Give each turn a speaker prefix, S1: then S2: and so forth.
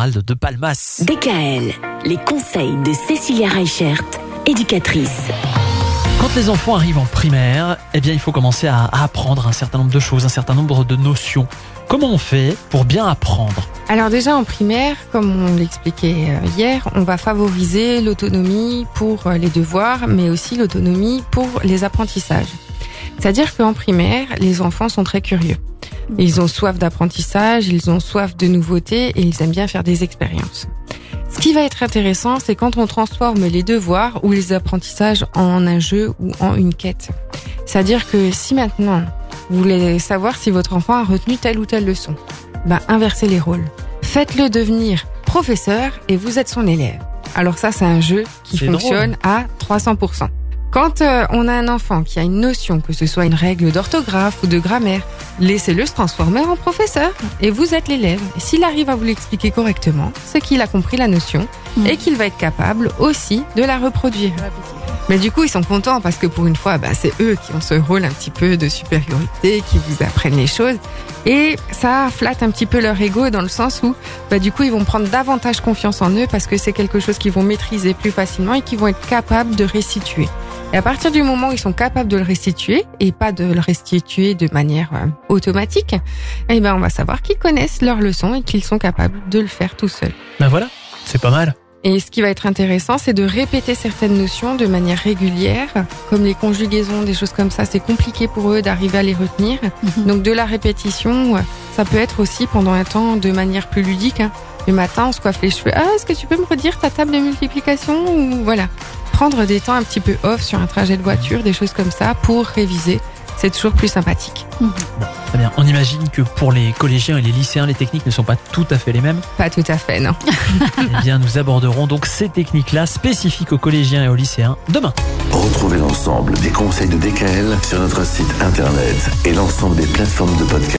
S1: Gérald de Palmas.
S2: DKL, les conseils de Cécilia Reichert, éducatrice.
S1: Quand les enfants arrivent en primaire, eh bien, il faut commencer à apprendre un certain nombre de choses, un certain nombre de notions. Comment on fait pour bien apprendre?
S3: Alors déjà en primaire, comme on l'expliquait euh, hier, on va favoriser l'autonomie pour euh, les devoirs, mais aussi l'autonomie pour les apprentissages. C'est-à-dire qu'en primaire, les enfants sont très curieux. Ils ont soif d'apprentissage, ils ont soif de nouveautés et ils aiment bien faire des expériences. Ce qui va être intéressant, c'est quand on transforme les devoirs ou les apprentissages en un jeu ou en une quête. C'est-à-dire que si maintenant vous voulez savoir si votre enfant a retenu telle ou telle leçon, ben inversez les rôles. Faites-le devenir professeur et vous êtes son élève. Alors ça, c'est un jeu qui fonctionne à 300%. Quand euh, on a un enfant qui a une notion, que ce soit une règle d'orthographe ou de grammaire, laissez-le se transformer en professeur et vous êtes l'élève. S'il arrive à vous l'expliquer correctement, c'est qu'il a compris la notion
S4: Mm.
S3: et qu'il va être capable aussi de la reproduire. Mais du coup, ils sont contents parce que pour une fois, bah, c'est eux qui ont ce rôle un petit peu de supériorité, qui vous apprennent les choses. Et ça flatte un petit peu leur ego dans le sens où, bah, du coup, ils vont prendre davantage confiance en eux parce que c'est quelque chose qu'ils vont maîtriser plus facilement et qu'ils vont être capables de restituer. Et à partir du moment où ils sont capables de le restituer et pas de le restituer de manière euh, automatique, eh ben, on va savoir qu'ils connaissent leurs leçons et qu'ils sont capables de le faire tout seuls.
S1: Ben voilà, c'est pas mal.
S3: Et ce qui va être intéressant, c'est de répéter certaines notions de manière régulière, comme les conjugaisons, des choses comme ça. C'est compliqué pour eux d'arriver à les retenir.
S4: Mhm.
S3: Donc de la répétition, euh, ça peut être aussi pendant un temps de manière plus ludique. hein. Le matin, on se coiffe les cheveux. Ah, est-ce que tu peux me redire ta table de multiplication ou voilà. Prendre des temps un petit peu off sur un trajet de voiture, des choses comme ça, pour réviser. C'est toujours plus sympathique.
S1: Très bien. On imagine que pour les collégiens et les lycéens, les techniques ne sont pas tout à fait les mêmes.
S3: Pas tout à fait, non.
S1: eh bien, nous aborderons donc ces techniques-là spécifiques aux collégiens et aux lycéens demain.
S5: Retrouvez l'ensemble des conseils de DKL sur notre site internet et l'ensemble des plateformes de podcast.